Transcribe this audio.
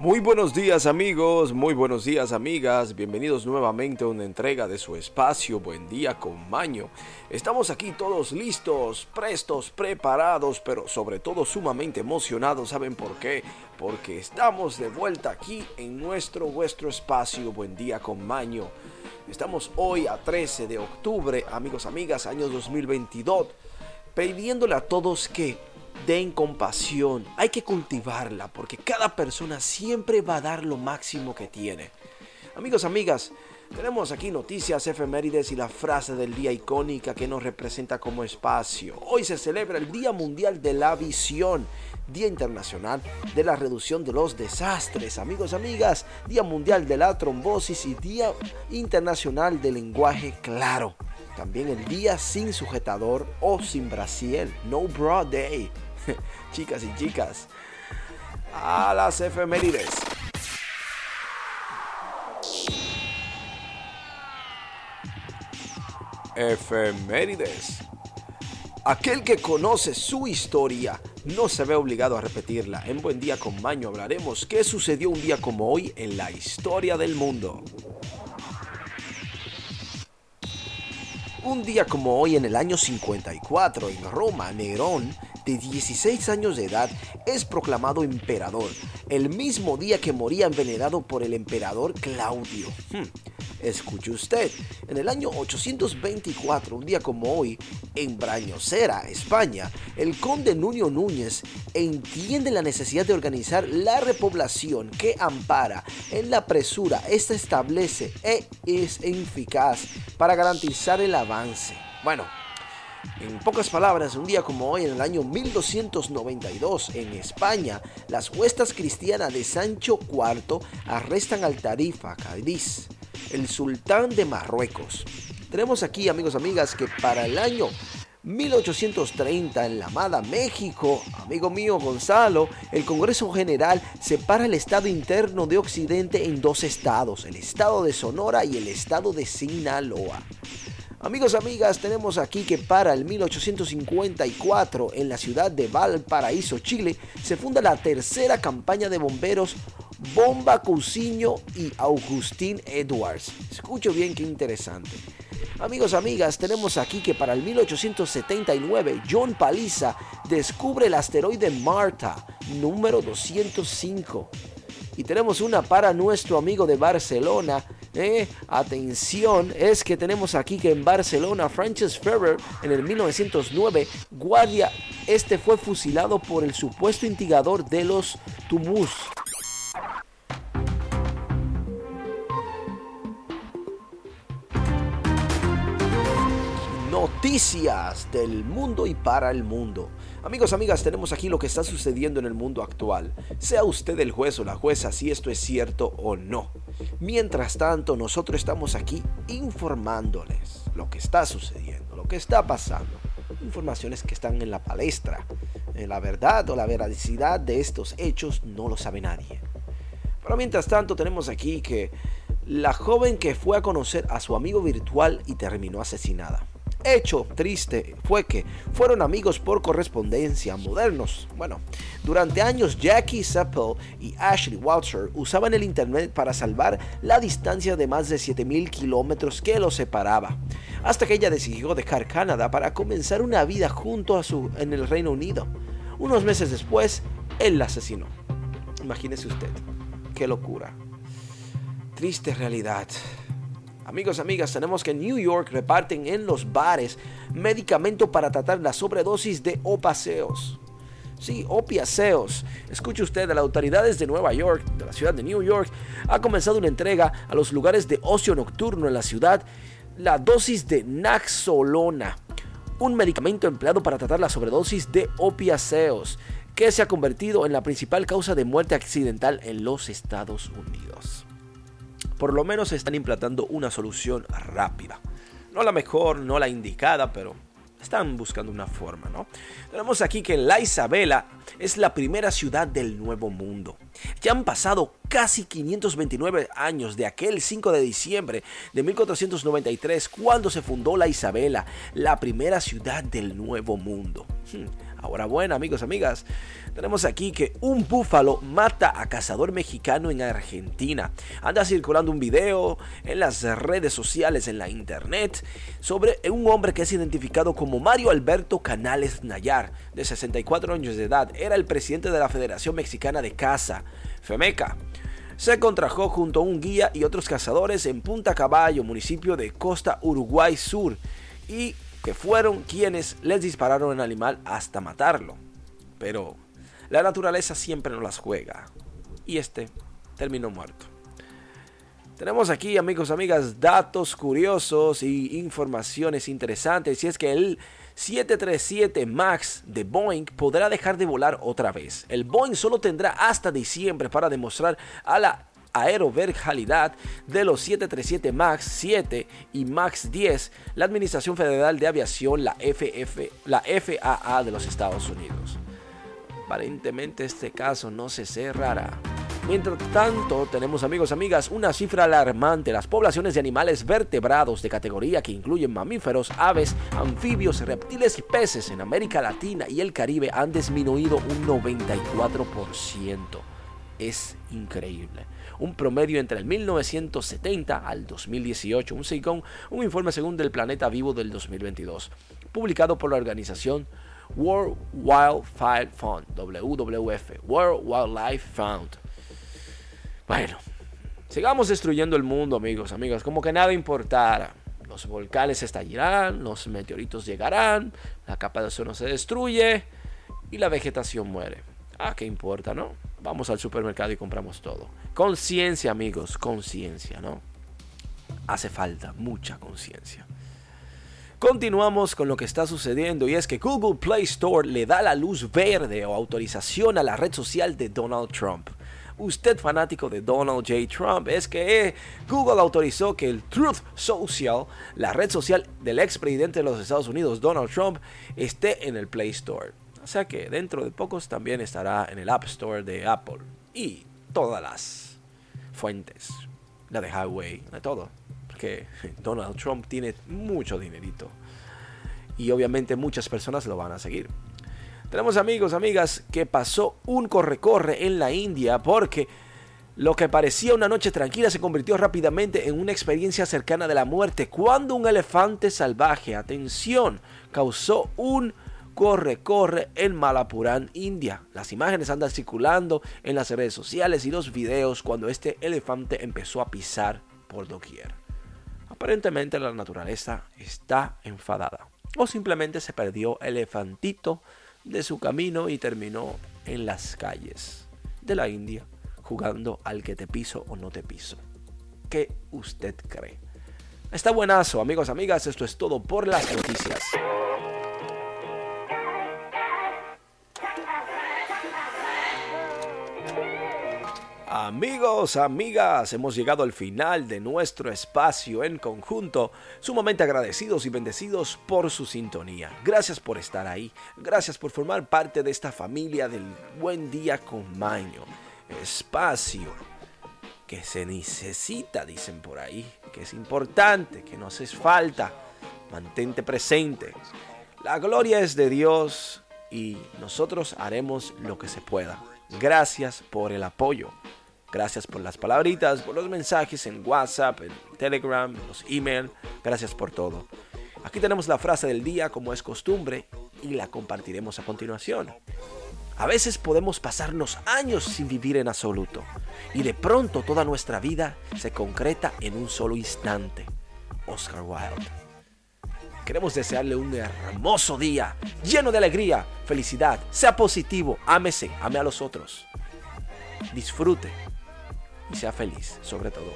Muy buenos días amigos, muy buenos días amigas, bienvenidos nuevamente a una entrega de su espacio Buen día con Maño. Estamos aquí todos listos, prestos, preparados, pero sobre todo sumamente emocionados, ¿saben por qué? Porque estamos de vuelta aquí en nuestro vuestro espacio Buen día con Maño. Estamos hoy a 13 de octubre, amigos, amigas, año 2022, pidiéndole a todos que den compasión, hay que cultivarla porque cada persona siempre va a dar lo máximo que tiene. Amigos, amigas, tenemos aquí noticias, efemérides y la frase del día icónica que nos representa como espacio. Hoy se celebra el Día Mundial de la Visión, Día Internacional de la Reducción de los Desastres. Amigos, amigas, Día Mundial de la Trombosis y Día Internacional del Lenguaje Claro. También el Día sin sujetador o sin brasiel, No Bra Day. chicas y chicas, a las efemérides. Efemérides. Aquel que conoce su historia no se ve obligado a repetirla. En Buen Día con Maño hablaremos qué sucedió un día como hoy en la historia del mundo. Un día como hoy en el año 54 en Roma, Nerón de 16 años de edad, es proclamado emperador, el mismo día que moría envenenado por el emperador Claudio. Hmm. Escuche usted, en el año 824, un día como hoy, en Brañosera, España, el conde Nuño Núñez entiende la necesidad de organizar la repoblación que ampara en la presura, esta establece e es eficaz para garantizar el avance. Bueno, en pocas palabras, un día como hoy, en el año 1292, en España, las huestas cristianas de Sancho IV arrestan al Tarifa Cádiz, el sultán de Marruecos. Tenemos aquí, amigos, amigas, que para el año 1830 en La Amada, México, amigo mío Gonzalo, el Congreso General separa el Estado interno de Occidente en dos estados, el Estado de Sonora y el Estado de Sinaloa. Amigos, amigas, tenemos aquí que para el 1854 en la ciudad de Valparaíso, Chile, se funda la tercera campaña de bomberos Bomba Cousiño y Augustín Edwards. Escucho bien qué interesante. Amigos, amigas, tenemos aquí que para el 1879 John Paliza descubre el asteroide Marta número 205. Y tenemos una para nuestro amigo de Barcelona, eh, atención, es que tenemos aquí que en Barcelona, Francis Ferrer en el 1909, guardia, este fue fusilado por el supuesto instigador de los Tumus. Noticias del mundo y para el mundo. Amigos, amigas, tenemos aquí lo que está sucediendo en el mundo actual. Sea usted el juez o la jueza si esto es cierto o no. Mientras tanto, nosotros estamos aquí informándoles lo que está sucediendo, lo que está pasando. Informaciones que están en la palestra. Eh, la verdad o la veracidad de estos hechos no lo sabe nadie. Pero mientras tanto, tenemos aquí que la joven que fue a conocer a su amigo virtual y terminó asesinada hecho triste fue que fueron amigos por correspondencia modernos. Bueno, durante años Jackie Seppel y Ashley Walter usaban el Internet para salvar la distancia de más de 7000 kilómetros que los separaba, hasta que ella decidió dejar Canadá para comenzar una vida junto a su en el Reino Unido. Unos meses después, él la asesinó. Imagínese usted, qué locura. Triste realidad. Amigos, amigas, tenemos que en New York reparten en los bares medicamento para tratar la sobredosis de opaceos. Sí, opiaceos. Escuche usted, las autoridades de Nueva York, de la ciudad de New York, ha comenzado una entrega a los lugares de ocio nocturno en la ciudad, la dosis de Naxolona, un medicamento empleado para tratar la sobredosis de opiaceos, que se ha convertido en la principal causa de muerte accidental en los Estados Unidos por lo menos están implantando una solución rápida. No la mejor, no la indicada, pero están buscando una forma, ¿no? Tenemos aquí que La Isabela es la primera ciudad del Nuevo Mundo. Ya han pasado casi 529 años de aquel 5 de diciembre de 1493 cuando se fundó La Isabela, la primera ciudad del Nuevo Mundo. Hmm, ahora bueno, amigos, amigas, tenemos aquí que un búfalo mata a cazador mexicano en Argentina. Anda circulando un video en las redes sociales, en la internet, sobre un hombre que es identificado como Mario Alberto Canales Nayar, de 64 años de edad. Era el presidente de la Federación Mexicana de Caza, FEMECA se contrajó junto a un guía y otros cazadores en Punta Caballo, municipio de Costa Uruguay Sur, y que fueron quienes les dispararon al animal hasta matarlo. Pero la naturaleza siempre nos las juega. Y este terminó muerto. Tenemos aquí, amigos, amigas, datos curiosos y informaciones interesantes. Y es que el 737 MAX de Boeing podrá dejar de volar otra vez. El Boeing solo tendrá hasta diciembre para demostrar a la aeroverjalidad de los 737 MAX 7 y MAX 10, la Administración Federal de Aviación, la, FF, la FAA de los Estados Unidos. Aparentemente este caso no se cerrará. Mientras tanto, tenemos amigos, amigas, una cifra alarmante. Las poblaciones de animales vertebrados de categoría que incluyen mamíferos, aves, anfibios, reptiles y peces en América Latina y el Caribe han disminuido un 94%. Es increíble un promedio entre el 1970 al 2018, un, según, un informe según del Planeta Vivo del 2022, publicado por la organización World Wildlife Fund, WWF, World Wildlife Fund. Bueno, sigamos destruyendo el mundo, amigos, amigas, como que nada importara. Los volcanes estallarán, los meteoritos llegarán, la capa de ozono se destruye y la vegetación muere. Ah, ¿qué importa, no? Vamos al supermercado y compramos todo. Conciencia, amigos, conciencia, ¿no? Hace falta mucha conciencia. Continuamos con lo que está sucediendo y es que Google Play Store le da la luz verde o autorización a la red social de Donald Trump. Usted fanático de Donald J. Trump es que Google autorizó que el Truth Social, la red social del expresidente de los Estados Unidos, Donald Trump, esté en el Play Store. Sea que dentro de pocos también estará en el App Store de Apple y todas las fuentes, la de Highway, de todo. Porque Donald Trump tiene mucho dinerito y obviamente muchas personas lo van a seguir. Tenemos amigos, amigas, que pasó un corre-corre en la India porque lo que parecía una noche tranquila se convirtió rápidamente en una experiencia cercana de la muerte cuando un elefante salvaje, atención, causó un corre-corre en Malapurán, India. Las imágenes andan circulando en las redes sociales y los videos cuando este elefante empezó a pisar por doquier. Aparentemente la naturaleza está enfadada. O simplemente se perdió elefantito de su camino y terminó en las calles de la India jugando al que te piso o no te piso. ¿Qué usted cree? Está buenazo, amigos, amigas. Esto es todo por las noticias. Amigos, amigas, hemos llegado al final de nuestro espacio en conjunto, sumamente agradecidos y bendecidos por su sintonía. Gracias por estar ahí, gracias por formar parte de esta familia del Buen Día con Maño. Espacio que se necesita, dicen por ahí, que es importante, que no haces falta. Mantente presente. La gloria es de Dios y nosotros haremos lo que se pueda. Gracias por el apoyo. Gracias por las palabritas, por los mensajes en WhatsApp, en Telegram, en los emails. Gracias por todo. Aquí tenemos la frase del día como es costumbre y la compartiremos a continuación. A veces podemos pasarnos años sin vivir en absoluto y de pronto toda nuestra vida se concreta en un solo instante. Oscar Wilde. Queremos desearle un hermoso día, lleno de alegría, felicidad, sea positivo, ámese, ame a los otros. Disfrute y sea feliz, sobre todo.